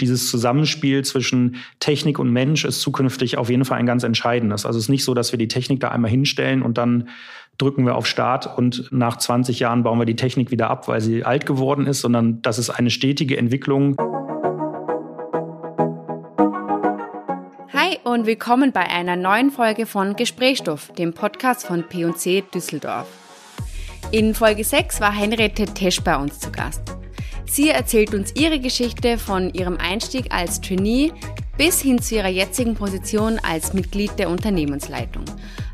Dieses Zusammenspiel zwischen Technik und Mensch ist zukünftig auf jeden Fall ein ganz entscheidendes. Also es ist nicht so, dass wir die Technik da einmal hinstellen und dann drücken wir auf Start und nach 20 Jahren bauen wir die Technik wieder ab, weil sie alt geworden ist, sondern das ist eine stetige Entwicklung. Hi und willkommen bei einer neuen Folge von Gesprächsstoff, dem Podcast von P&C Düsseldorf. In Folge 6 war Henriette Tesch bei uns zu Gast. Sie erzählt uns ihre Geschichte von ihrem Einstieg als Trainee bis hin zu ihrer jetzigen Position als Mitglied der Unternehmensleitung.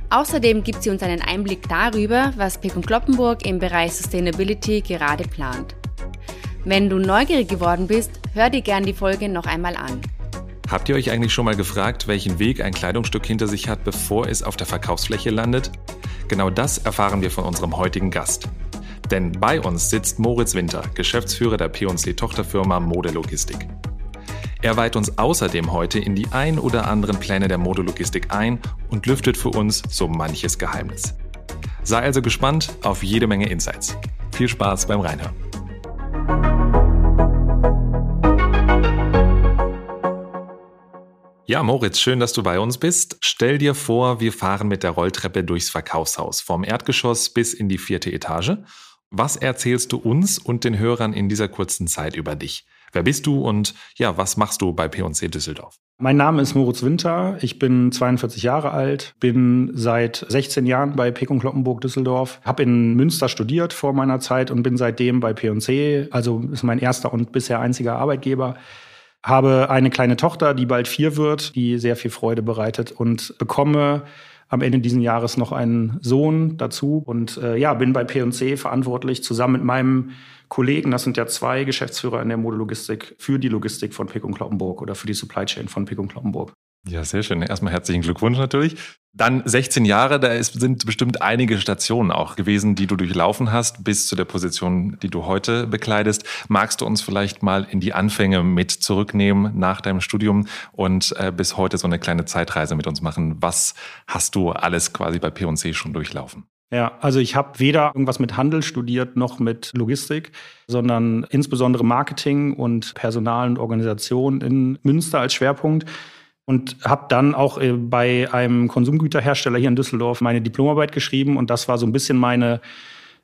Außerdem gibt sie uns einen Einblick darüber, was Pekun Kloppenburg im Bereich Sustainability gerade plant. Wenn du neugierig geworden bist, hör dir gern die Folge noch einmal an. Habt ihr euch eigentlich schon mal gefragt, welchen Weg ein Kleidungsstück hinter sich hat, bevor es auf der Verkaufsfläche landet? Genau das erfahren wir von unserem heutigen Gast. Denn bei uns sitzt Moritz Winter, Geschäftsführer der P&C Tochterfirma Modelogistik. Er weiht uns außerdem heute in die ein oder anderen Pläne der Modelogistik ein und lüftet für uns so manches Geheimnis. Sei also gespannt auf jede Menge Insights. Viel Spaß beim Reinhören. Ja, Moritz, schön, dass du bei uns bist. Stell dir vor, wir fahren mit der Rolltreppe durchs Verkaufshaus, vom Erdgeschoss bis in die vierte Etage was erzählst du uns und den Hörern in dieser kurzen Zeit über dich? Wer bist du und ja, was machst du bei P&C Düsseldorf? Mein Name ist Moritz Winter. Ich bin 42 Jahre alt, bin seit 16 Jahren bei Pekon Kloppenburg Düsseldorf, habe in Münster studiert vor meiner Zeit und bin seitdem bei P&C, also ist mein erster und bisher einziger Arbeitgeber. Habe eine kleine Tochter, die bald vier wird, die sehr viel Freude bereitet und bekomme am Ende dieses Jahres noch einen Sohn dazu und äh, ja, bin bei P&C verantwortlich zusammen mit meinem Kollegen, das sind ja zwei Geschäftsführer in der Modelogistik, für die Logistik von Pick und Kloppenburg oder für die Supply Chain von Pick und Kloppenburg. Ja, sehr schön. Erstmal herzlichen Glückwunsch natürlich. Dann 16 Jahre, da ist, sind bestimmt einige Stationen auch gewesen, die du durchlaufen hast, bis zu der Position, die du heute bekleidest. Magst du uns vielleicht mal in die Anfänge mit zurücknehmen nach deinem Studium und äh, bis heute so eine kleine Zeitreise mit uns machen? Was hast du alles quasi bei P&C schon durchlaufen? Ja, also ich habe weder irgendwas mit Handel studiert noch mit Logistik, sondern insbesondere Marketing und Personal und Organisation in Münster als Schwerpunkt und habe dann auch äh, bei einem Konsumgüterhersteller hier in Düsseldorf meine Diplomarbeit geschrieben und das war so ein bisschen meine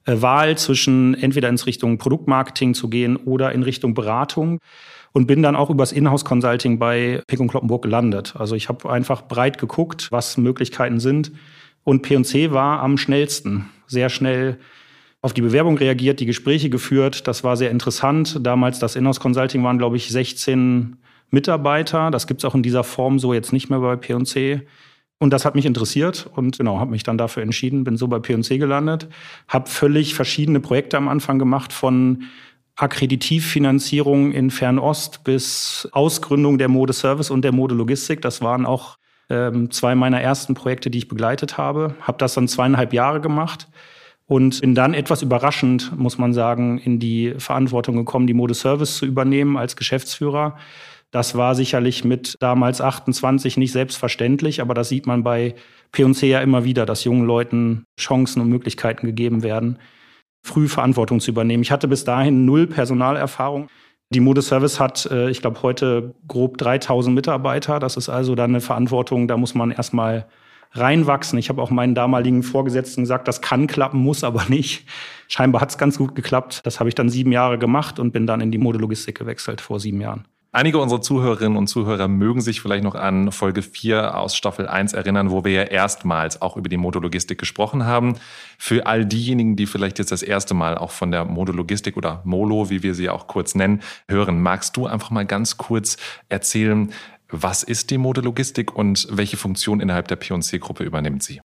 äh, Wahl zwischen entweder ins Richtung Produktmarketing zu gehen oder in Richtung Beratung und bin dann auch übers Inhouse Consulting bei Pick und Kloppenburg gelandet. Also ich habe einfach breit geguckt, was Möglichkeiten sind und P&C war am schnellsten, sehr schnell auf die Bewerbung reagiert, die Gespräche geführt. Das war sehr interessant. Damals das Inhouse Consulting waren, glaube ich, 16 Mitarbeiter. Das gibt's auch in dieser Form so jetzt nicht mehr bei P&C. Und das hat mich interessiert und genau, habe mich dann dafür entschieden, bin so bei P&C gelandet, habe völlig verschiedene Projekte am Anfang gemacht von Akkreditivfinanzierung in Fernost bis Ausgründung der Modeservice und der Modelogistik. Das waren auch ähm, zwei meiner ersten Projekte, die ich begleitet habe. Habe das dann zweieinhalb Jahre gemacht und bin dann etwas überraschend, muss man sagen, in die Verantwortung gekommen, die Modeservice zu übernehmen als Geschäftsführer. Das war sicherlich mit damals 28 nicht selbstverständlich, aber das sieht man bei P&C ja immer wieder, dass jungen Leuten Chancen und Möglichkeiten gegeben werden, früh Verantwortung zu übernehmen. Ich hatte bis dahin null Personalerfahrung. Die Modeservice hat, äh, ich glaube, heute grob 3000 Mitarbeiter. Das ist also dann eine Verantwortung, da muss man erstmal reinwachsen. Ich habe auch meinen damaligen Vorgesetzten gesagt, das kann klappen, muss aber nicht. Scheinbar hat es ganz gut geklappt. Das habe ich dann sieben Jahre gemacht und bin dann in die Modelogistik gewechselt vor sieben Jahren. Einige unserer Zuhörerinnen und Zuhörer mögen sich vielleicht noch an Folge 4 aus Staffel 1 erinnern, wo wir ja erstmals auch über die Modelogistik gesprochen haben. Für all diejenigen, die vielleicht jetzt das erste Mal auch von der Modelogistik oder Molo, wie wir sie auch kurz nennen, hören, magst du einfach mal ganz kurz erzählen, was ist die Modelogistik und welche Funktion innerhalb der P&C-Gruppe übernimmt sie?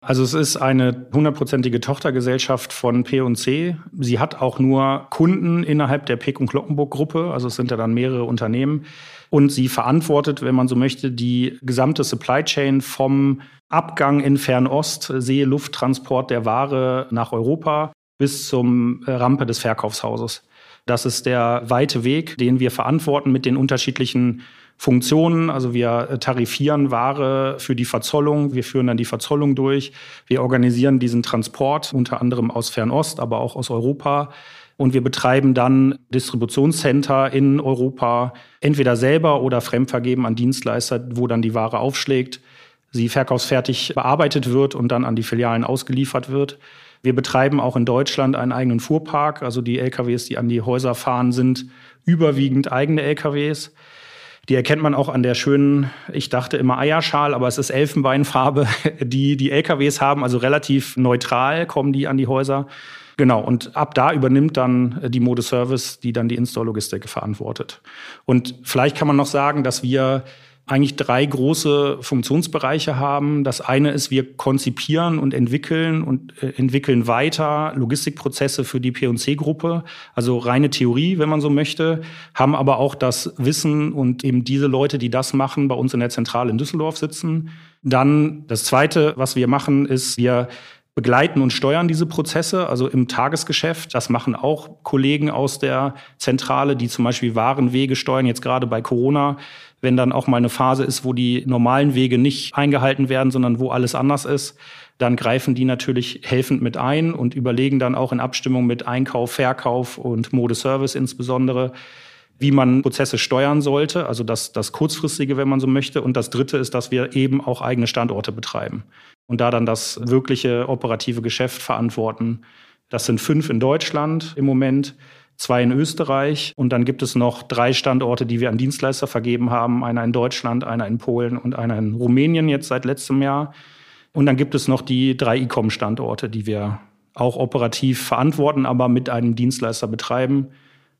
Also es ist eine hundertprozentige Tochtergesellschaft von P&C. Sie hat auch nur Kunden innerhalb der Peck- und Kloppenburg-Gruppe. Also es sind ja dann mehrere Unternehmen. Und sie verantwortet, wenn man so möchte, die gesamte Supply Chain vom Abgang in Fernost, See, Lufttransport der Ware nach Europa bis zum äh, Rampe des Verkaufshauses. Das ist der weite Weg, den wir verantworten mit den unterschiedlichen Funktionen. Also wir äh, tarifieren Ware für die Verzollung. Wir führen dann die Verzollung durch. Wir organisieren diesen Transport unter anderem aus Fernost, aber auch aus Europa. Und wir betreiben dann Distributionscenter in Europa, entweder selber oder fremdvergeben an Dienstleister, wo dann die Ware aufschlägt, sie verkaufsfertig bearbeitet wird und dann an die Filialen ausgeliefert wird. Wir betreiben auch in Deutschland einen eigenen Fuhrpark. Also die LKWs, die an die Häuser fahren, sind überwiegend eigene LKWs. Die erkennt man auch an der schönen, ich dachte immer Eierschal, aber es ist Elfenbeinfarbe, die die LKWs haben, also relativ neutral kommen die an die Häuser. Genau, und ab da übernimmt dann die Mode Service, die dann die Install-Logistik verantwortet. Und vielleicht kann man noch sagen, dass wir eigentlich drei große Funktionsbereiche haben. Das eine ist, wir konzipieren und entwickeln und äh, entwickeln weiter Logistikprozesse für die P&C-Gruppe, also reine Theorie, wenn man so möchte, haben aber auch das Wissen und eben diese Leute, die das machen, bei uns in der Zentrale in Düsseldorf sitzen. Dann das zweite, was wir machen, ist, wir begleiten und steuern diese Prozesse, also im Tagesgeschäft. Das machen auch Kollegen aus der Zentrale, die zum Beispiel Warenwege steuern, jetzt gerade bei Corona wenn dann auch mal eine Phase ist, wo die normalen Wege nicht eingehalten werden, sondern wo alles anders ist, dann greifen die natürlich helfend mit ein und überlegen dann auch in Abstimmung mit Einkauf, Verkauf und Modeservice insbesondere, wie man Prozesse steuern sollte. Also das, das kurzfristige, wenn man so möchte. Und das dritte ist, dass wir eben auch eigene Standorte betreiben und da dann das wirkliche operative Geschäft verantworten. Das sind fünf in Deutschland im Moment zwei in Österreich und dann gibt es noch drei Standorte, die wir an Dienstleister vergeben haben. Einer in Deutschland, einer in Polen und einer in Rumänien jetzt seit letztem Jahr. Und dann gibt es noch die drei E-Com-Standorte, die wir auch operativ verantworten, aber mit einem Dienstleister betreiben.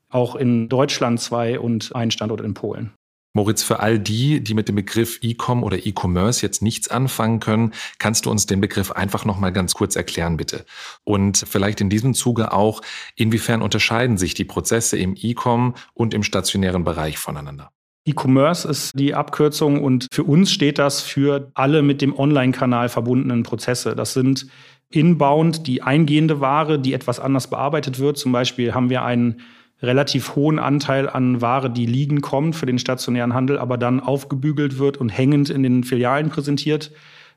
Auch in Deutschland zwei und ein Standort in Polen. Moritz, für all die, die mit dem Begriff E-Com oder E-Commerce jetzt nichts anfangen können, kannst du uns den Begriff einfach noch mal ganz kurz erklären, bitte? Und vielleicht in diesem Zuge auch, inwiefern unterscheiden sich die Prozesse im E-Com und im stationären Bereich voneinander? E-Commerce ist die Abkürzung und für uns steht das für alle mit dem Online-Kanal verbundenen Prozesse. Das sind inbound die eingehende Ware, die etwas anders bearbeitet wird. Zum Beispiel haben wir einen relativ hohen Anteil an Ware, die liegen kommt für den stationären Handel, aber dann aufgebügelt wird und hängend in den Filialen präsentiert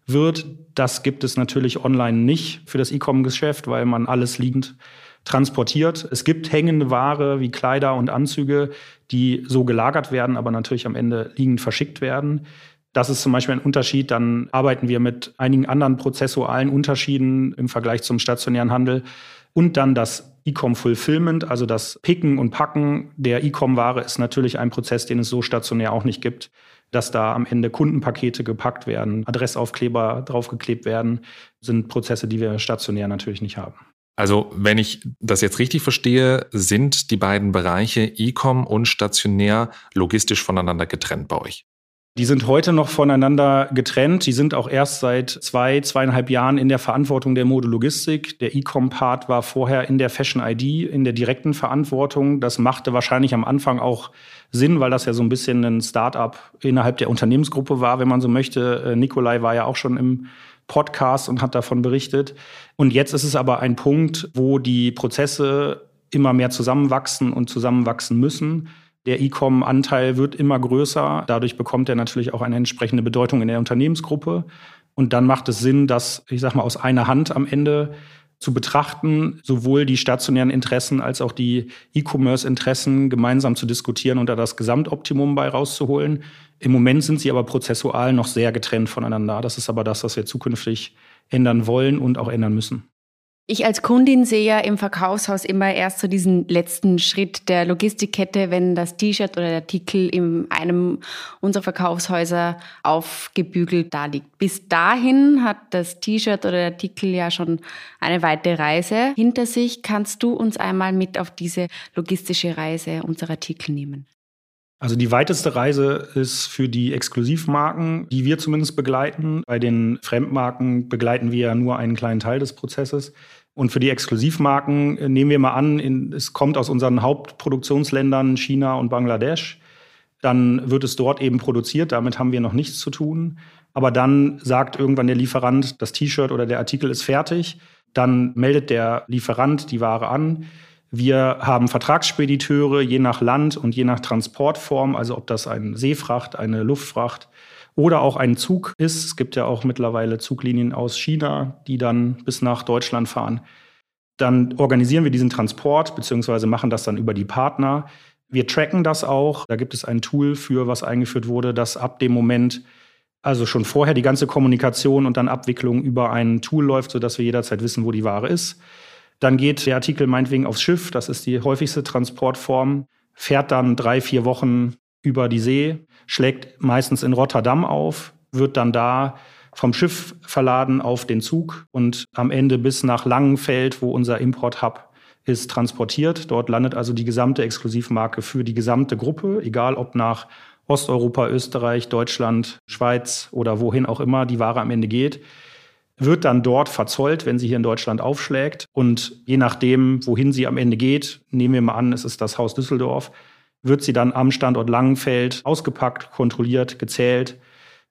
wird. Das gibt es natürlich online nicht für das E-Com-Geschäft, weil man alles liegend transportiert. Es gibt hängende Ware wie Kleider und Anzüge, die so gelagert werden, aber natürlich am Ende liegend verschickt werden. Das ist zum Beispiel ein Unterschied. Dann arbeiten wir mit einigen anderen prozessualen Unterschieden im Vergleich zum stationären Handel. Und dann das E-Com Fulfillment, also das Picken und Packen der E-Com-Ware ist natürlich ein Prozess, den es so stationär auch nicht gibt, dass da am Ende Kundenpakete gepackt werden, Adressaufkleber draufgeklebt werden, sind Prozesse, die wir stationär natürlich nicht haben. Also, wenn ich das jetzt richtig verstehe, sind die beiden Bereiche E-Com und stationär logistisch voneinander getrennt bei euch. Die sind heute noch voneinander getrennt. Die sind auch erst seit zwei, zweieinhalb Jahren in der Verantwortung der Modelogistik. Der E-Com-Part war vorher in der Fashion ID, in der direkten Verantwortung. Das machte wahrscheinlich am Anfang auch Sinn, weil das ja so ein bisschen ein Start-up innerhalb der Unternehmensgruppe war, wenn man so möchte. Äh, Nikolai war ja auch schon im Podcast und hat davon berichtet. Und jetzt ist es aber ein Punkt, wo die Prozesse immer mehr zusammenwachsen und zusammenwachsen müssen. Der E-Com-Anteil wird immer größer. Dadurch bekommt er natürlich auch eine entsprechende Bedeutung in der Unternehmensgruppe. Und dann macht es Sinn, das, ich sag mal, aus einer Hand am Ende zu betrachten, sowohl die stationären Interessen als auch die E-Commerce-Interessen gemeinsam zu diskutieren und da das Gesamtoptimum bei rauszuholen. Im Moment sind sie aber prozessual noch sehr getrennt voneinander. Das ist aber das, was wir zukünftig ändern wollen und auch ändern müssen. Ich als Kundin sehe ja im Verkaufshaus immer erst so diesen letzten Schritt der Logistikkette, wenn das T-Shirt oder der Artikel in einem unserer Verkaufshäuser aufgebügelt da liegt. Bis dahin hat das T-Shirt oder der Artikel ja schon eine weite Reise hinter sich. Kannst du uns einmal mit auf diese logistische Reise unserer Artikel nehmen? Also die weiteste Reise ist für die Exklusivmarken, die wir zumindest begleiten. Bei den Fremdmarken begleiten wir ja nur einen kleinen Teil des Prozesses. Und für die Exklusivmarken äh, nehmen wir mal an, in, es kommt aus unseren Hauptproduktionsländern China und Bangladesch. Dann wird es dort eben produziert, damit haben wir noch nichts zu tun. Aber dann sagt irgendwann der Lieferant, das T-Shirt oder der Artikel ist fertig. Dann meldet der Lieferant die Ware an. Wir haben Vertragsspediteure je nach Land und je nach Transportform, also ob das eine Seefracht, eine Luftfracht oder auch ein Zug ist. Es gibt ja auch mittlerweile Zuglinien aus China, die dann bis nach Deutschland fahren. Dann organisieren wir diesen Transport beziehungsweise machen das dann über die Partner. Wir tracken das auch. Da gibt es ein Tool für, was eingeführt wurde, dass ab dem Moment, also schon vorher die ganze Kommunikation und dann Abwicklung über ein Tool läuft, sodass wir jederzeit wissen, wo die Ware ist. Dann geht der Artikel meinetwegen aufs Schiff. Das ist die häufigste Transportform. Fährt dann drei, vier Wochen über die See, schlägt meistens in Rotterdam auf, wird dann da vom Schiff verladen auf den Zug und am Ende bis nach Langenfeld, wo unser Import-Hub ist, transportiert. Dort landet also die gesamte Exklusivmarke für die gesamte Gruppe, egal ob nach Osteuropa, Österreich, Deutschland, Schweiz oder wohin auch immer die Ware am Ende geht, wird dann dort verzollt, wenn sie hier in Deutschland aufschlägt. Und je nachdem, wohin sie am Ende geht, nehmen wir mal an, es ist das Haus Düsseldorf, wird sie dann am Standort Langenfeld ausgepackt, kontrolliert, gezählt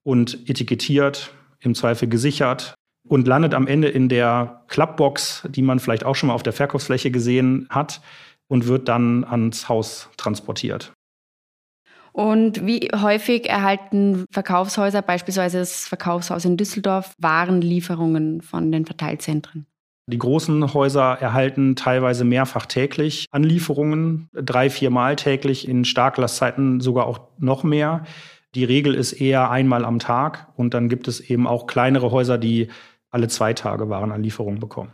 und etikettiert im Zweifel gesichert und landet am Ende in der Klappbox, die man vielleicht auch schon mal auf der Verkaufsfläche gesehen hat und wird dann ans Haus transportiert. Und wie häufig erhalten Verkaufshäuser, beispielsweise das Verkaufshaus in Düsseldorf, Warenlieferungen von den Verteilzentren? Die großen Häuser erhalten teilweise mehrfach täglich Anlieferungen, drei, viermal täglich, in Starklastzeiten sogar auch noch mehr. Die Regel ist eher einmal am Tag und dann gibt es eben auch kleinere Häuser, die alle zwei Tage Warenanlieferungen bekommen.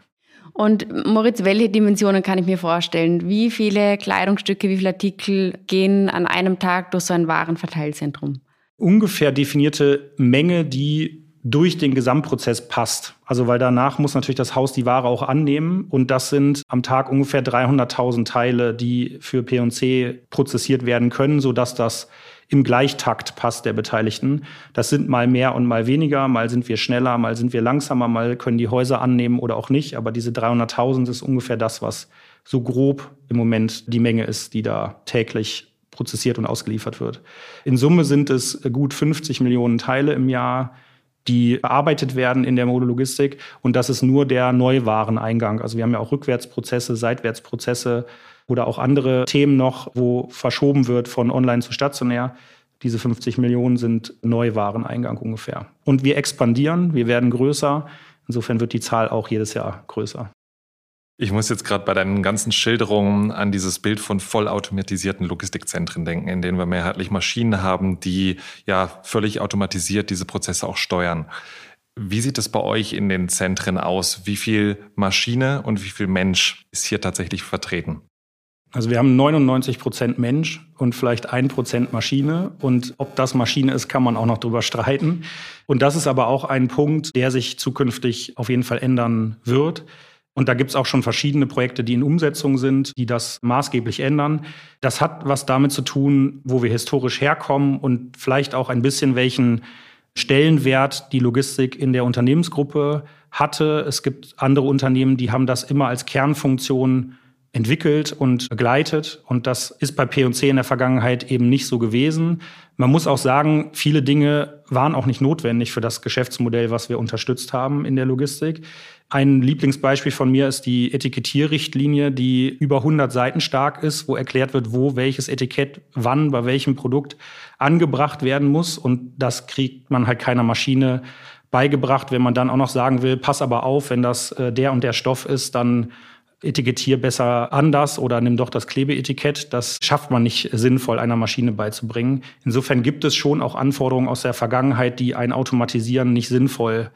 Und Moritz, welche Dimensionen kann ich mir vorstellen? Wie viele Kleidungsstücke, wie viele Artikel gehen an einem Tag durch so ein Warenverteilzentrum? Ungefähr definierte Menge, die durch den Gesamtprozess passt. Also weil danach muss natürlich das Haus die Ware auch annehmen und das sind am Tag ungefähr 300.000 Teile, die für P&C prozessiert werden können, sodass das im Gleichtakt passt der Beteiligten. Das sind mal mehr und mal weniger, mal sind wir schneller, mal sind wir langsamer, mal können die Häuser annehmen oder auch nicht. Aber diese 300.000 ist ungefähr das, was so grob im Moment die Menge ist, die da täglich prozessiert und ausgeliefert wird. In Summe sind es gut 50 Millionen Teile im Jahr, die bearbeitet werden in der Modelogistik. Und das ist nur der Neuwareneingang. Also wir haben ja auch Rückwärtsprozesse, Seitwärtsprozesse, oder auch andere Themen noch, wo verschoben wird von online zu stationär. Diese 50 Millionen sind Neuwareneingang ungefähr. Und wir expandieren, wir werden größer. Insofern wird die Zahl auch jedes Jahr größer. Ich muss jetzt gerade bei deinen ganzen Schilderungen an dieses Bild von vollautomatisierten Logistikzentren denken, in denen wir mehrheitlich Maschinen haben, die ja völlig automatisiert diese Prozesse auch steuern. Wie sieht es bei euch in den Zentren aus? Wie viel Maschine und wie viel Mensch ist hier tatsächlich vertreten? Also wir haben 99 Prozent Mensch und vielleicht ein Prozent Maschine. Und ob das Maschine ist, kann man auch noch drüber streiten. Und das ist aber auch ein Punkt, der sich zukünftig auf jeden Fall ändern wird. Und da gibt es auch schon verschiedene Projekte, die in Umsetzung sind, die das maßgeblich ändern. Das hat was damit zu tun, wo wir historisch herkommen und vielleicht auch ein bisschen welchen Stellenwert die Logistik in der Unternehmensgruppe hatte. Es gibt andere Unternehmen, die haben das immer als Kernfunktion entwickelt und begleitet. Und das ist bei P&C in der Vergangenheit eben nicht so gewesen. Man muss auch sagen, viele Dinge waren auch nicht notwendig für das Geschäftsmodell, was wir unterstützt haben in der Logistik. Ein Lieblingsbeispiel von mir ist die Etikettierrichtlinie, die über 100 Seiten stark ist, wo erklärt wird, wo welches Etikett wann bei welchem Produkt angebracht werden muss. Und das kriegt man halt keiner Maschine beigebracht. Wenn man dann auch noch sagen will, pass aber auf, wenn das äh, der und der Stoff ist, dann etikettier besser anders oder nimm doch das Klebeetikett. Das schafft man nicht sinnvoll einer Maschine beizubringen. Insofern gibt es schon auch Anforderungen aus der Vergangenheit, die ein Automatisieren nicht sinnvoll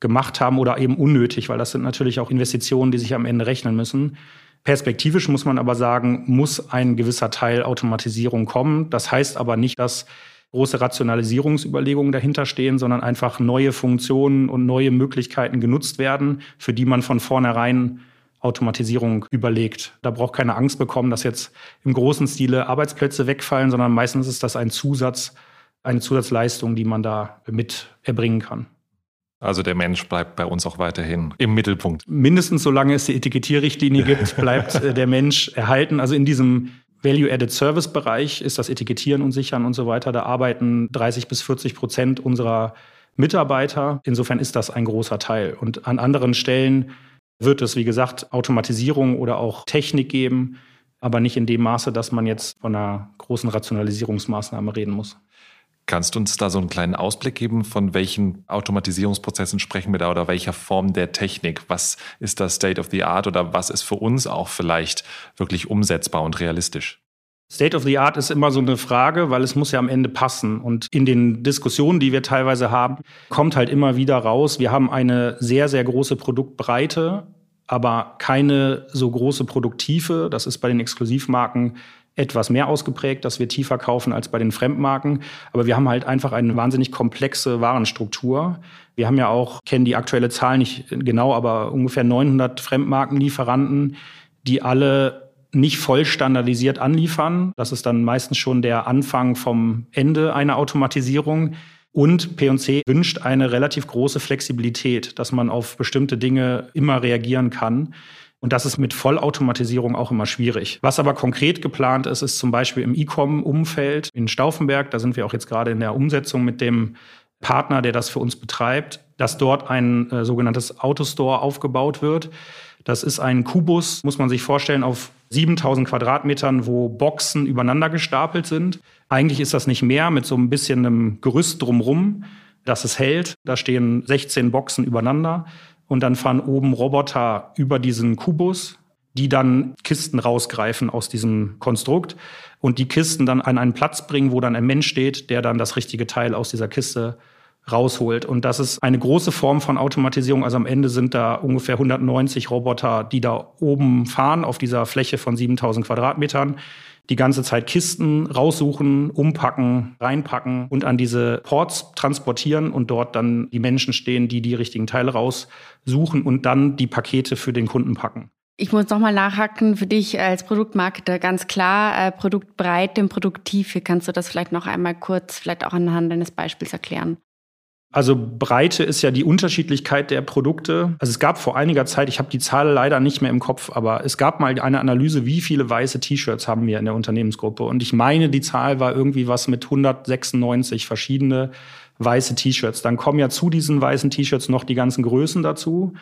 gemacht haben oder eben unnötig, weil das sind natürlich auch Investitionen, die sich am Ende rechnen müssen. Perspektivisch muss man aber sagen, muss ein gewisser Teil Automatisierung kommen. Das heißt aber nicht, dass große Rationalisierungsüberlegungen dahinter stehen, sondern einfach neue Funktionen und neue Möglichkeiten genutzt werden, für die man von vornherein Automatisierung überlegt. Da braucht keine Angst bekommen, dass jetzt im großen Stile Arbeitsplätze wegfallen, sondern meistens ist das ein Zusatz, eine Zusatzleistung, die man da mit erbringen kann. Also der Mensch bleibt bei uns auch weiterhin im Mittelpunkt. Mindestens solange es die Etikettierrichtlinie gibt, bleibt äh, der Mensch erhalten. Also in diesem Value-Added Service-Bereich ist das Etikettieren und Sichern und so weiter. Da arbeiten 30 bis 40 Prozent unserer Mitarbeiter. Insofern ist das ein großer Teil. Und an anderen Stellen wird es, wie gesagt, Automatisierung oder auch Technik geben, aber nicht in dem Maße, dass man jetzt von einer großen Rationalisierungsmaßnahme reden muss. Kannst du uns da so einen kleinen Ausblick geben, von welchen Automatisierungsprozessen sprechen wir da oder welcher Form der Technik? Was ist das State of the Art oder was ist für uns auch vielleicht wirklich umsetzbar und realistisch? State of the Art ist immer so eine Frage, weil es muss ja am Ende passen. Und in den Diskussionen, die wir teilweise haben, kommt halt immer wieder raus, wir haben eine sehr, sehr große Produktbreite, aber keine so große Produkttiefe. Das ist bei den Exklusivmarken etwas mehr ausgeprägt, dass wir tiefer kaufen als bei den Fremdmarken. Aber wir haben halt einfach eine wahnsinnig komplexe Warenstruktur. Wir haben ja auch, kennen die aktuelle Zahl nicht genau, aber ungefähr 900 Fremdmarkenlieferanten, die alle nicht voll standardisiert anliefern. Das ist dann meistens schon der Anfang vom Ende einer Automatisierung. Und P&C wünscht eine relativ große Flexibilität, dass man auf bestimmte Dinge immer reagieren kann. Und das ist mit Vollautomatisierung auch immer schwierig. Was aber konkret geplant ist, ist zum Beispiel im E-Com-Umfeld in Stauffenberg. Da sind wir auch jetzt gerade in der Umsetzung mit dem Partner, der das für uns betreibt, dass dort ein äh, sogenanntes Autostore aufgebaut wird. Das ist ein Kubus, muss man sich vorstellen, auf 7000 Quadratmetern, wo Boxen übereinander gestapelt sind. Eigentlich ist das nicht mehr mit so ein bisschen einem Gerüst drumrum, das es hält. Da stehen 16 Boxen übereinander und dann fahren oben Roboter über diesen Kubus, die dann Kisten rausgreifen aus diesem Konstrukt und die Kisten dann an einen Platz bringen, wo dann ein Mensch steht, der dann das richtige Teil aus dieser Kiste rausholt. Und das ist eine große Form von Automatisierung. Also am Ende sind da ungefähr 190 Roboter, die da oben fahren auf dieser Fläche von 7000 Quadratmetern die ganze Zeit Kisten raussuchen, umpacken, reinpacken und an diese Ports transportieren und dort dann die Menschen stehen, die die richtigen Teile raussuchen und dann die Pakete für den Kunden packen. Ich muss nochmal nachhaken für dich als Produktmarketer. Ganz klar, äh, Produktbreite und Produkttiefe. Kannst du das vielleicht noch einmal kurz, vielleicht auch anhand deines Beispiels erklären? Also Breite ist ja die Unterschiedlichkeit der Produkte. Also es gab vor einiger Zeit, ich habe die Zahl leider nicht mehr im Kopf, aber es gab mal eine Analyse, wie viele weiße T-Shirts haben wir in der Unternehmensgruppe. Und ich meine, die Zahl war irgendwie was mit 196 verschiedene weiße T-Shirts. Dann kommen ja zu diesen weißen T-Shirts noch die ganzen Größen dazu.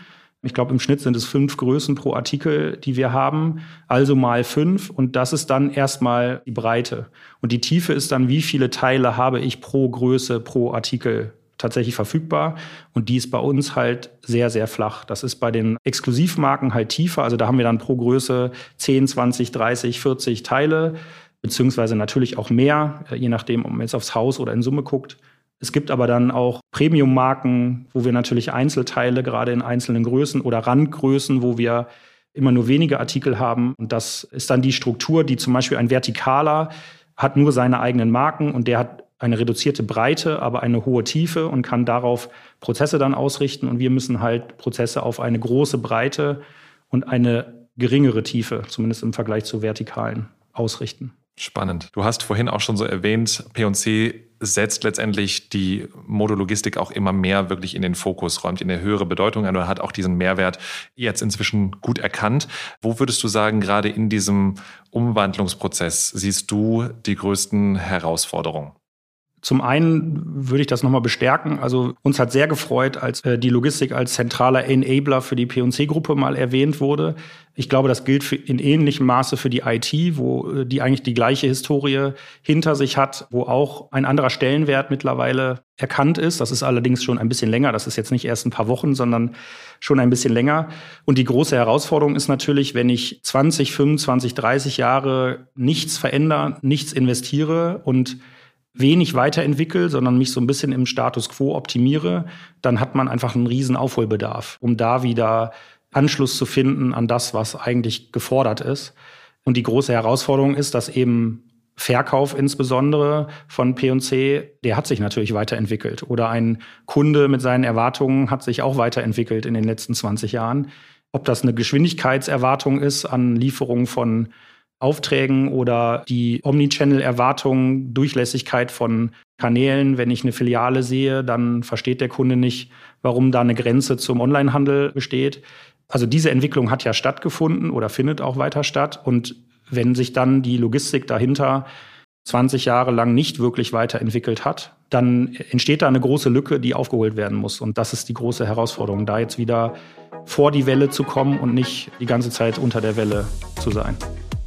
Ich glaube, im Schnitt sind es fünf Größen pro Artikel, die wir haben. Also mal fünf. Und das ist dann erstmal die Breite. Und die Tiefe ist dann, wie viele Teile habe ich pro Größe, pro Artikel tatsächlich verfügbar. Und die ist bei uns halt sehr, sehr flach. Das ist bei den Exklusivmarken halt tiefer. Also da haben wir dann pro Größe 10, 20, 30, 40 Teile, beziehungsweise natürlich auch mehr, äh, je nachdem, ob man jetzt aufs Haus oder in Summe guckt. Es gibt aber dann auch Premium-Marken, wo wir natürlich Einzelteile gerade in einzelnen Größen oder Randgrößen, wo wir immer nur wenige Artikel haben. Und das ist dann die Struktur, die zum Beispiel ein Vertikaler hat nur seine eigenen Marken und der hat eine reduzierte Breite, aber eine hohe Tiefe und kann darauf Prozesse dann ausrichten. Und wir müssen halt Prozesse auf eine große Breite und eine geringere Tiefe, zumindest im Vergleich zu vertikalen, ausrichten. Spannend. Du hast vorhin auch schon so erwähnt, P&C setzt letztendlich die Modologistik auch immer mehr wirklich in den Fokus, räumt in eine höhere Bedeutung ein oder hat auch diesen Mehrwert jetzt inzwischen gut erkannt. Wo würdest du sagen, gerade in diesem Umwandlungsprozess siehst du die größten Herausforderungen? Zum einen würde ich das nochmal bestärken. Also uns hat sehr gefreut, als äh, die Logistik als zentraler Enabler für die P&C-Gruppe mal erwähnt wurde. Ich glaube, das gilt für, in ähnlichem Maße für die IT, wo äh, die eigentlich die gleiche Historie hinter sich hat, wo auch ein anderer Stellenwert mittlerweile erkannt ist. Das ist allerdings schon ein bisschen länger. Das ist jetzt nicht erst ein paar Wochen, sondern schon ein bisschen länger. Und die große Herausforderung ist natürlich, wenn ich 20, 25, 30 Jahre nichts verändere, nichts investiere und wenig weiterentwickle, sondern mich so ein bisschen im Status quo optimiere, dann hat man einfach einen riesen Aufholbedarf, um da wieder Anschluss zu finden an das, was eigentlich gefordert ist. Und die große Herausforderung ist, dass eben Verkauf insbesondere von P&C, der hat sich natürlich weiterentwickelt. Oder ein Kunde mit seinen Erwartungen hat sich auch weiterentwickelt in den letzten 20 Jahren. Ob das eine Geschwindigkeitserwartung ist an Lieferungen von Aufträgen oder die Omnichannel-Erwartung, Durchlässigkeit von Kanälen. Wenn ich eine Filiale sehe, dann versteht der Kunde nicht, warum da eine Grenze zum Onlinehandel besteht. Also diese Entwicklung hat ja stattgefunden oder findet auch weiter statt. Und wenn sich dann die Logistik dahinter 20 Jahre lang nicht wirklich weiterentwickelt hat, dann entsteht da eine große Lücke, die aufgeholt werden muss. Und das ist die große Herausforderung, da jetzt wieder vor die Welle zu kommen und nicht die ganze Zeit unter der Welle zu sein.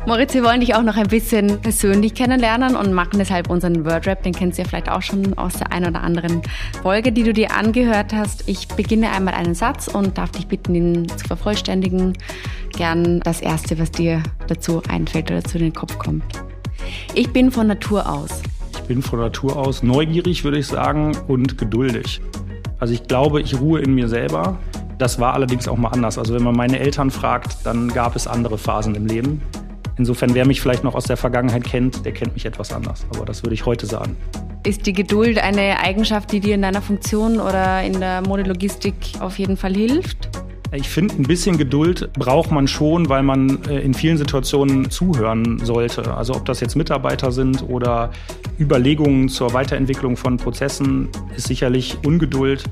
Moritz, wir wollen dich auch noch ein bisschen persönlich kennenlernen und machen deshalb unseren Wordrap. Den kennst du ja vielleicht auch schon aus der einen oder anderen Folge, die du dir angehört hast. Ich beginne einmal einen Satz und darf dich bitten, ihn zu vervollständigen. Gern das Erste, was dir dazu einfällt oder zu den Kopf kommt. Ich bin von Natur aus. Ich bin von Natur aus neugierig, würde ich sagen, und geduldig. Also ich glaube, ich ruhe in mir selber. Das war allerdings auch mal anders. Also wenn man meine Eltern fragt, dann gab es andere Phasen im Leben. Insofern, wer mich vielleicht noch aus der Vergangenheit kennt, der kennt mich etwas anders. Aber das würde ich heute sagen. Ist die Geduld eine Eigenschaft, die dir in deiner Funktion oder in der Modelogistik auf jeden Fall hilft? Ich finde, ein bisschen Geduld braucht man schon, weil man äh, in vielen Situationen zuhören sollte. Also ob das jetzt Mitarbeiter sind oder Überlegungen zur Weiterentwicklung von Prozessen, ist sicherlich Ungeduld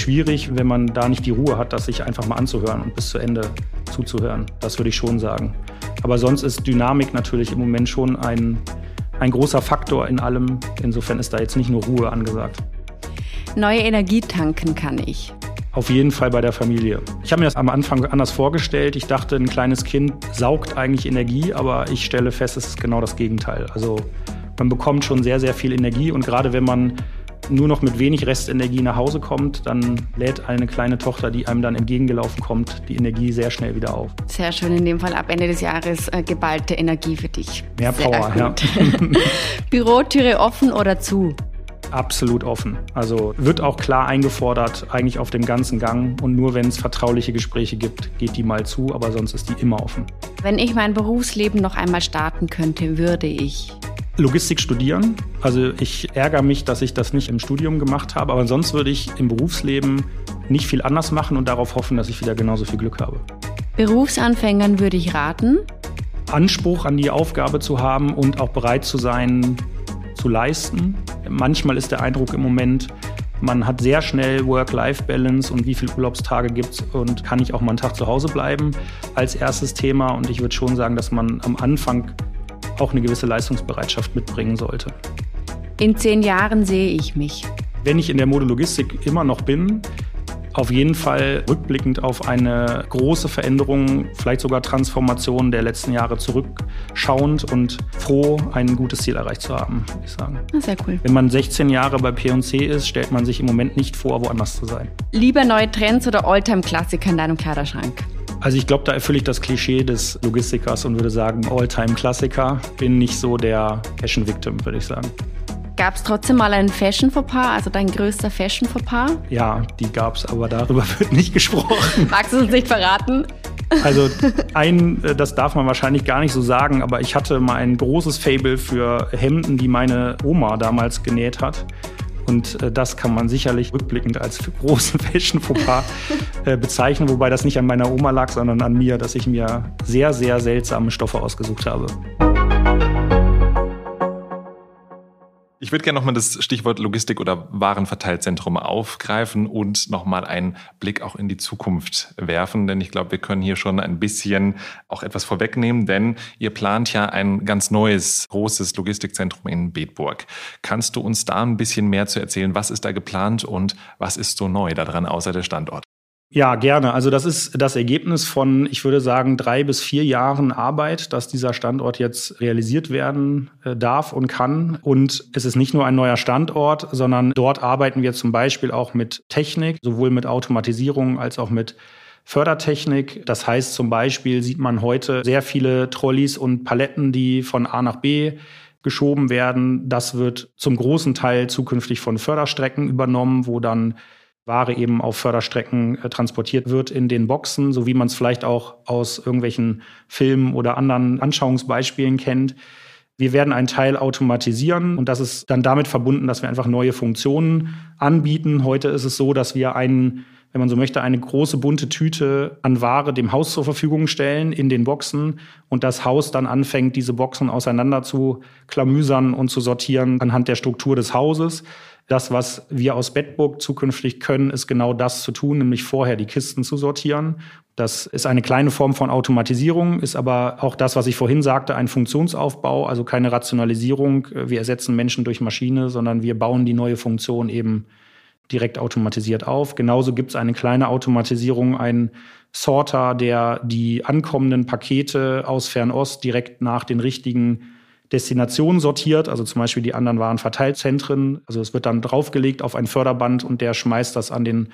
schwierig, wenn man da nicht die Ruhe hat, das sich einfach mal anzuhören und bis zu Ende zuzuhören. Das würde ich schon sagen. Aber sonst ist Dynamik natürlich im Moment schon ein, ein großer Faktor in allem. Insofern ist da jetzt nicht nur Ruhe angesagt. Neue Energie tanken kann ich. Auf jeden Fall bei der Familie. Ich habe mir das am Anfang anders vorgestellt. Ich dachte, ein kleines Kind saugt eigentlich Energie, aber ich stelle fest, es ist genau das Gegenteil. Also man bekommt schon sehr, sehr viel Energie und gerade wenn man nur noch mit wenig Restenergie nach Hause kommt, dann lädt eine kleine Tochter, die einem dann entgegengelaufen kommt, die Energie sehr schnell wieder auf. Sehr schön, in dem Fall ab Ende des Jahres äh, geballte Energie für dich. Mehr sehr Power, ja. Bürotüre offen oder zu? Absolut offen. Also wird auch klar eingefordert, eigentlich auf dem ganzen Gang. Und nur wenn es vertrauliche Gespräche gibt, geht die mal zu, aber sonst ist die immer offen. Wenn ich mein Berufsleben noch einmal starten könnte, würde ich Logistik studieren. Also ich ärgere mich, dass ich das nicht im Studium gemacht habe, aber sonst würde ich im Berufsleben nicht viel anders machen und darauf hoffen, dass ich wieder genauso viel Glück habe. Berufsanfängern würde ich raten, Anspruch an die Aufgabe zu haben und auch bereit zu sein, zu leisten. Manchmal ist der Eindruck im Moment, man hat sehr schnell Work-Life-Balance und wie viele Urlaubstage gibt es und kann ich auch mal einen Tag zu Hause bleiben als erstes Thema. Und ich würde schon sagen, dass man am Anfang auch eine gewisse Leistungsbereitschaft mitbringen sollte. In zehn Jahren sehe ich mich. Wenn ich in der Modelogistik immer noch bin, auf jeden Fall rückblickend auf eine große Veränderung, vielleicht sogar Transformation der letzten Jahre zurückschauend und froh, ein gutes Ziel erreicht zu haben, würde ich sagen. Ah, sehr cool. Wenn man 16 Jahre bei P&C ist, stellt man sich im Moment nicht vor, woanders zu sein. Lieber neue Trends oder Alltime-Klassiker in deinem Kleiderschrank? Also ich glaube, da erfülle ich das Klischee des Logistikers und würde sagen, All-Time-Klassiker. Bin nicht so der Fashion-Victim, würde ich sagen. Gab es trotzdem mal einen Fashion-Fauxpas, also dein größter Fashion-Fauxpas? Ja, die gab es, aber darüber wird nicht gesprochen. Magst du uns nicht verraten? Also ein, äh, das darf man wahrscheinlich gar nicht so sagen, aber ich hatte mal ein großes Fable für Hemden, die meine Oma damals genäht hat. Und äh, das kann man sicherlich rückblickend als großen Fashion-Fauxpas äh, bezeichnen, wobei das nicht an meiner Oma lag, sondern an mir, dass ich mir sehr, sehr seltsame Stoffe ausgesucht habe. Ich würde gerne nochmal das Stichwort Logistik oder Warenverteilzentrum aufgreifen und nochmal einen Blick auch in die Zukunft werfen, denn ich glaube, wir können hier schon ein bisschen auch etwas vorwegnehmen, denn ihr plant ja ein ganz neues, großes Logistikzentrum in Bedburg. Kannst du uns da ein bisschen mehr zu erzählen? Was ist da geplant und was ist so neu daran außer der Standort? Ja, gerne. Also das ist das Ergebnis von, ich würde sagen, drei bis vier Jahren Arbeit, dass dieser Standort jetzt realisiert werden äh, darf und kann. Und es ist nicht nur ein neuer Standort, sondern dort arbeiten wir zum Beispiel auch mit Technik, sowohl mit Automatisierung als auch mit Fördertechnik. Das heißt zum Beispiel sieht man heute sehr viele Trolleys und Paletten, die von A nach B geschoben werden. Das wird zum großen Teil zukünftig von Förderstrecken übernommen, wo dann Ware eben auf Förderstrecken äh, transportiert wird in den Boxen, so wie man es vielleicht auch aus irgendwelchen Filmen oder anderen Anschauungsbeispielen kennt. Wir werden einen Teil automatisieren und das ist dann damit verbunden, dass wir einfach neue Funktionen anbieten. Heute ist es so, dass wir einen, wenn man so möchte, eine große bunte Tüte an Ware dem Haus zur Verfügung stellen in den Boxen und das Haus dann anfängt, diese Boxen auseinander zu klamüsern und zu sortieren anhand der Struktur des Hauses. Das, was wir aus Bedburg zukünftig können, ist genau das zu tun, nämlich vorher die Kisten zu sortieren. Das ist eine kleine Form von Automatisierung, ist aber auch das, was ich vorhin sagte, ein Funktionsaufbau, also keine Rationalisierung. Wir ersetzen Menschen durch Maschine, sondern wir bauen die neue Funktion eben direkt automatisiert auf. Genauso gibt es eine kleine Automatisierung, ein Sorter, der die ankommenden Pakete aus Fernost direkt nach den richtigen Destinationen sortiert, also zum Beispiel die anderen Warenverteilzentren. Also es wird dann draufgelegt auf ein Förderband und der schmeißt das an den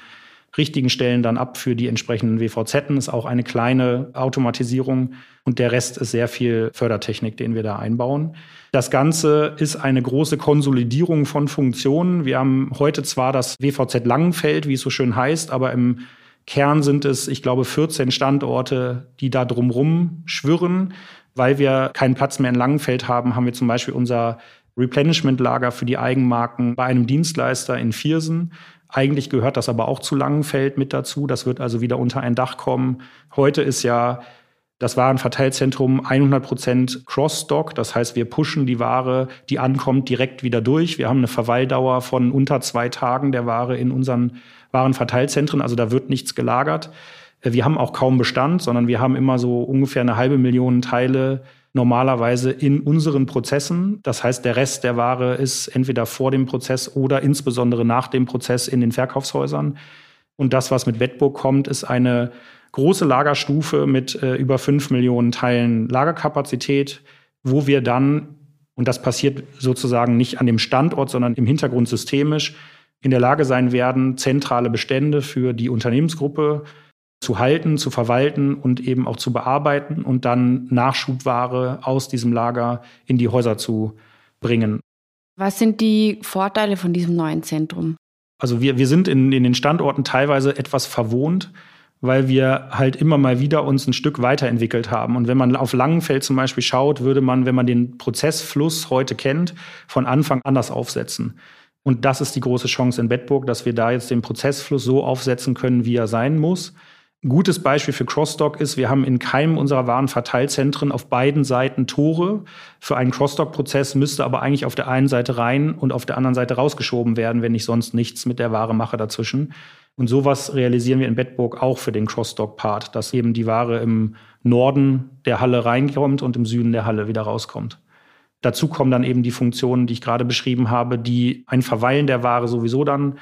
richtigen Stellen dann ab für die entsprechenden WVZ. Ist auch eine kleine Automatisierung und der Rest ist sehr viel Fördertechnik, den wir da einbauen. Das Ganze ist eine große Konsolidierung von Funktionen. Wir haben heute zwar das WVZ Langenfeld, wie es so schön heißt, aber im Kern sind es, ich glaube, 14 Standorte, die da drumrum schwirren. Weil wir keinen Platz mehr in Langenfeld haben, haben wir zum Beispiel unser Replenishment-Lager für die Eigenmarken bei einem Dienstleister in Viersen. Eigentlich gehört das aber auch zu Langenfeld mit dazu. Das wird also wieder unter ein Dach kommen. Heute ist ja das Warenverteilzentrum 100 Prozent Cross-Stock. Das heißt, wir pushen die Ware, die ankommt, direkt wieder durch. Wir haben eine Verweildauer von unter zwei Tagen der Ware in unseren Warenverteilzentren. Also da wird nichts gelagert. Wir haben auch kaum Bestand, sondern wir haben immer so ungefähr eine halbe Million Teile normalerweise in unseren Prozessen. Das heißt, der Rest der Ware ist entweder vor dem Prozess oder insbesondere nach dem Prozess in den Verkaufshäusern. Und das, was mit Wettburg kommt, ist eine große Lagerstufe mit äh, über fünf Millionen Teilen Lagerkapazität, wo wir dann, und das passiert sozusagen nicht an dem Standort, sondern im Hintergrund systemisch, in der Lage sein werden, zentrale Bestände für die Unternehmensgruppe zu halten, zu verwalten und eben auch zu bearbeiten und dann Nachschubware aus diesem Lager in die Häuser zu bringen. Was sind die Vorteile von diesem neuen Zentrum? Also wir, wir sind in, in den Standorten teilweise etwas verwohnt, weil wir halt immer mal wieder uns ein Stück weiterentwickelt haben. Und wenn man auf Langenfeld zum Beispiel schaut, würde man, wenn man den Prozessfluss heute kennt, von Anfang anders aufsetzen. Und das ist die große Chance in Bedburg, dass wir da jetzt den Prozessfluss so aufsetzen können, wie er sein muss gutes Beispiel für Crossdock ist, wir haben in keinem unserer Warenverteilzentren auf beiden Seiten Tore. Für einen Crossdock-Prozess müsste aber eigentlich auf der einen Seite rein und auf der anderen Seite rausgeschoben werden, wenn ich sonst nichts mit der Ware mache dazwischen. Und sowas realisieren wir in Bedburg auch für den Crossdock-Part, dass eben die Ware im Norden der Halle reinkommt und im Süden der Halle wieder rauskommt. Dazu kommen dann eben die Funktionen, die ich gerade beschrieben habe, die ein Verweilen der Ware sowieso dann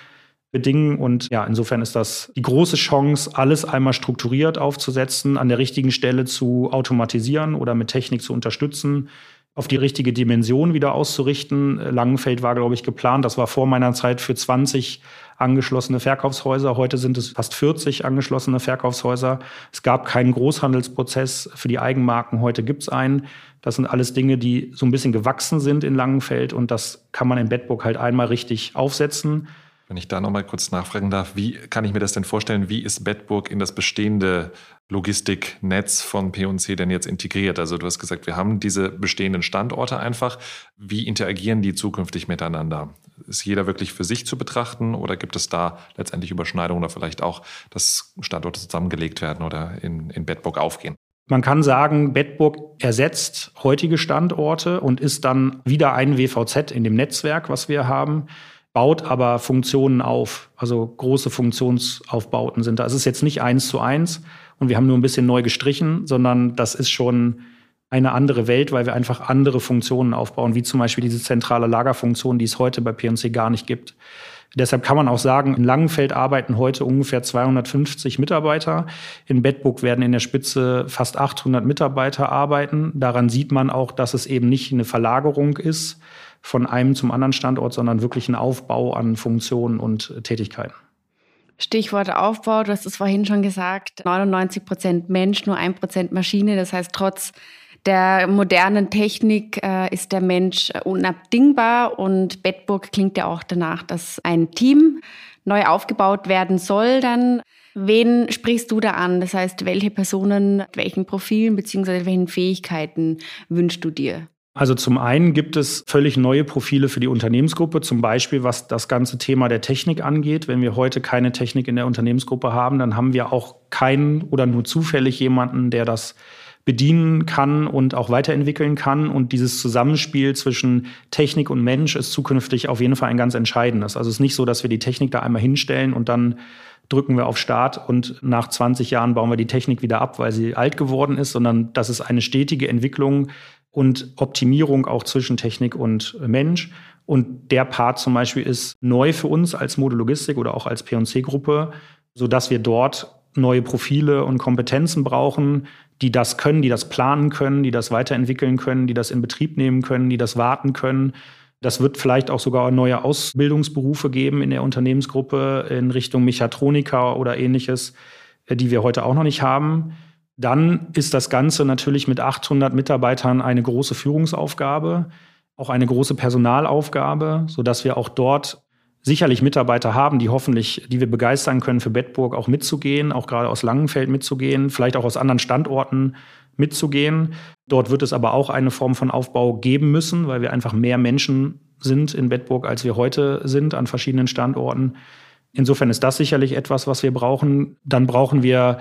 bedingen. Und ja, insofern ist das die große Chance, alles einmal strukturiert aufzusetzen, an der richtigen Stelle zu automatisieren oder mit Technik zu unterstützen, auf die richtige Dimension wieder auszurichten. Langenfeld war, glaube ich, geplant. Das war vor meiner Zeit für 20 angeschlossene Verkaufshäuser. Heute sind es fast 40 angeschlossene Verkaufshäuser. Es gab keinen Großhandelsprozess für die Eigenmarken. Heute gibt es einen. Das sind alles Dinge, die so ein bisschen gewachsen sind in Langenfeld. Und das kann man in Bedburg halt einmal richtig aufsetzen. Wenn ich da nochmal kurz nachfragen darf, wie kann ich mir das denn vorstellen? Wie ist Bedburg in das bestehende Logistiknetz von P&C denn jetzt integriert? Also du hast gesagt, wir haben diese bestehenden Standorte einfach. Wie interagieren die zukünftig miteinander? Ist jeder wirklich für sich zu betrachten oder gibt es da letztendlich Überschneidungen oder vielleicht auch, dass Standorte zusammengelegt werden oder in, in Bedburg aufgehen? Man kann sagen, Bedburg ersetzt heutige Standorte und ist dann wieder ein WVZ in dem Netzwerk, was wir haben baut aber Funktionen auf. Also große Funktionsaufbauten sind da. Es ist jetzt nicht eins zu eins und wir haben nur ein bisschen neu gestrichen, sondern das ist schon eine andere Welt, weil wir einfach andere Funktionen aufbauen, wie zum Beispiel diese zentrale Lagerfunktion, die es heute bei PNC gar nicht gibt. Deshalb kann man auch sagen, in Langenfeld arbeiten heute ungefähr 250 Mitarbeiter. In Bedburg werden in der Spitze fast 800 Mitarbeiter arbeiten. Daran sieht man auch, dass es eben nicht eine Verlagerung ist, von einem zum anderen Standort, sondern wirklich ein Aufbau an Funktionen und Tätigkeiten. Stichwort Aufbau, du hast es vorhin schon gesagt, 99 Prozent Mensch, nur ein Prozent Maschine. Das heißt, trotz der modernen Technik äh, ist der Mensch unabdingbar und Bedburg klingt ja auch danach, dass ein Team neu aufgebaut werden soll dann. Wen sprichst du da an? Das heißt, welche Personen, welchen Profilen bzw. welchen Fähigkeiten wünschst du dir? Also zum einen gibt es völlig neue Profile für die Unternehmensgruppe, zum Beispiel was das ganze Thema der Technik angeht. Wenn wir heute keine Technik in der Unternehmensgruppe haben, dann haben wir auch keinen oder nur zufällig jemanden, der das bedienen kann und auch weiterentwickeln kann. Und dieses Zusammenspiel zwischen Technik und Mensch ist zukünftig auf jeden Fall ein ganz entscheidendes. Also es ist nicht so, dass wir die Technik da einmal hinstellen und dann drücken wir auf Start und nach 20 Jahren bauen wir die Technik wieder ab, weil sie alt geworden ist, sondern das ist eine stetige Entwicklung und Optimierung auch zwischen Technik und Mensch. Und der Part zum Beispiel ist neu für uns als Modelogistik oder auch als P&C-Gruppe, sodass wir dort neue Profile und Kompetenzen brauchen, die das können, die das planen können, die das weiterentwickeln können, die das in Betrieb nehmen können, die das warten können. Das wird vielleicht auch sogar neue Ausbildungsberufe geben in der Unternehmensgruppe in Richtung Mechatroniker oder ähnliches, äh, die wir heute auch noch nicht haben. Dann ist das Ganze natürlich mit 800 Mitarbeitern eine große Führungsaufgabe, auch eine große Personalaufgabe, sodass wir auch dort sicherlich Mitarbeiter haben, die hoffentlich, die wir begeistern können, für Bedburg auch mitzugehen, auch gerade aus Langenfeld mitzugehen, vielleicht auch aus anderen Standorten mitzugehen. Dort wird es aber auch eine Form von Aufbau geben müssen, weil wir einfach mehr Menschen sind in Bedburg, als wir heute sind an verschiedenen Standorten. Insofern ist das sicherlich etwas, was wir brauchen. Dann brauchen wir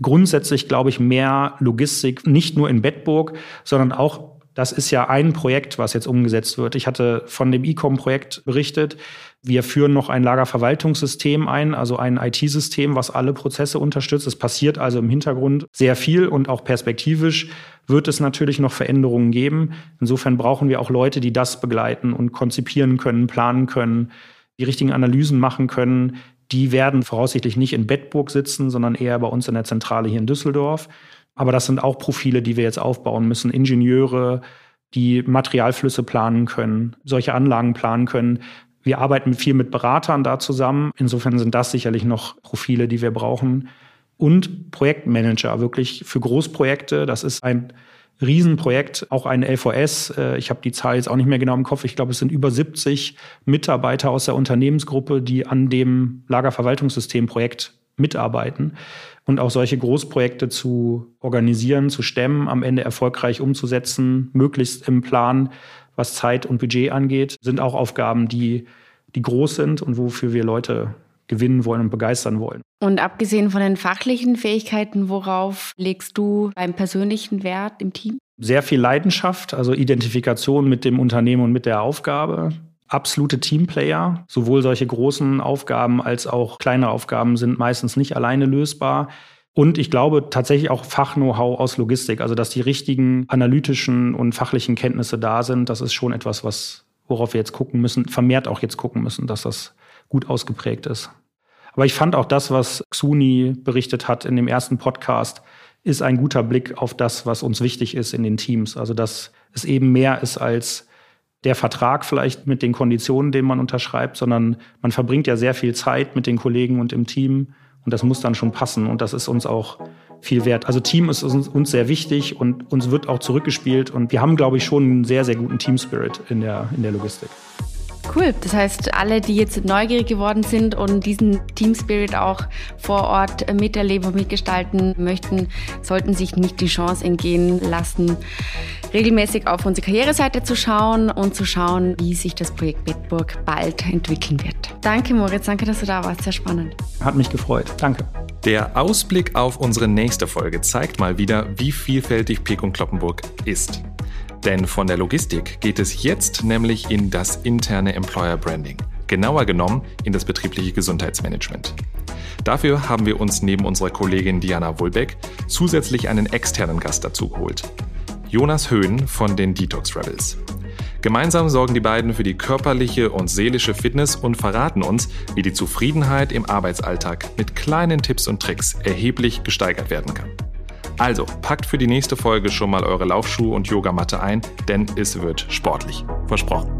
grundsätzlich, glaube ich, mehr Logistik, nicht nur in Bedburg, sondern auch das ist ja ein Projekt, was jetzt umgesetzt wird. Ich hatte von dem E-Com-Projekt berichtet. Wir führen noch ein Lagerverwaltungssystem ein, also ein IT-System, was alle Prozesse unterstützt. Es passiert also im Hintergrund sehr viel und auch perspektivisch wird es natürlich noch Veränderungen geben. Insofern brauchen wir auch Leute, die das begleiten und konzipieren können, planen können, die richtigen Analysen machen können. Die werden voraussichtlich nicht in Bedburg sitzen, sondern eher bei uns in der Zentrale hier in Düsseldorf. Aber das sind auch Profile, die wir jetzt aufbauen müssen. Ingenieure, die Materialflüsse planen können, solche Anlagen planen können. Wir arbeiten viel mit Beratern da zusammen. Insofern sind das sicherlich noch Profile, die wir brauchen. Und Projektmanager, wirklich für Großprojekte. Das ist ein Riesenprojekt, auch ein LVS. Äh, ich habe die Zahl jetzt auch nicht mehr genau im Kopf. Ich glaube, es sind über 70 Mitarbeiter aus der Unternehmensgruppe, die an dem Lagerverwaltungssystemprojekt mitarbeiten und auch solche Großprojekte zu organisieren, zu stemmen, am Ende erfolgreich umzusetzen, möglichst im Plan, was Zeit und Budget angeht, sind auch Aufgaben, die, die groß sind und wofür wir Leute gewinnen wollen und begeistern wollen. Und abgesehen von den fachlichen Fähigkeiten, worauf legst du beim persönlichen Wert im Team? Sehr viel Leidenschaft, also Identifikation mit dem Unternehmen und mit der Aufgabe absolute Teamplayer. Sowohl solche großen Aufgaben als auch kleine Aufgaben sind meistens nicht alleine lösbar. Und ich glaube tatsächlich auch Fach-Know-how aus Logistik, also dass die richtigen analytischen und fachlichen Kenntnisse da sind, das ist schon etwas, was, worauf wir jetzt gucken müssen, vermehrt auch jetzt gucken müssen, dass das gut ausgeprägt ist. Aber ich fand auch das, was Xuni berichtet hat in dem ersten Podcast, ist ein guter Blick auf das, was uns wichtig ist in den Teams. Also dass es eben mehr ist als der Vertrag vielleicht mit den Konditionen, den man unterschreibt, sondern man verbringt ja sehr viel Zeit mit den Kollegen und im Team und das muss dann schon passen und das ist uns auch viel wert. Also Team ist uns, sehr wichtig und uns wird auch zurückgespielt und wir haben, glaube ich, schon einen sehr, sehr guten Team Spirit in der, in der Logistik. Cool. Das heißt, alle, die jetzt neugierig geworden sind und diesen Team Spirit auch vor Ort miterleben und mitgestalten möchten, sollten sich nicht die Chance entgehen lassen, regelmäßig auf unsere Karriereseite zu schauen und zu schauen, wie sich das Projekt Bedburg bald entwickeln wird. Danke, Moritz. Danke, dass du da warst. Sehr spannend. Hat mich gefreut. Danke. Der Ausblick auf unsere nächste Folge zeigt mal wieder, wie vielfältig Pek und Kloppenburg ist. Denn von der Logistik geht es jetzt nämlich in das interne Employer Branding, genauer genommen in das betriebliche Gesundheitsmanagement. Dafür haben wir uns neben unserer Kollegin Diana Wulbeck zusätzlich einen externen Gast dazu geholt. Jonas Höhn von den Detox Rebels. Gemeinsam sorgen die beiden für die körperliche und seelische Fitness und verraten uns, wie die Zufriedenheit im Arbeitsalltag mit kleinen Tipps und Tricks erheblich gesteigert werden kann. Also, packt für die nächste Folge schon mal eure Laufschuhe und Yogamatte ein, denn es wird sportlich. Versprochen.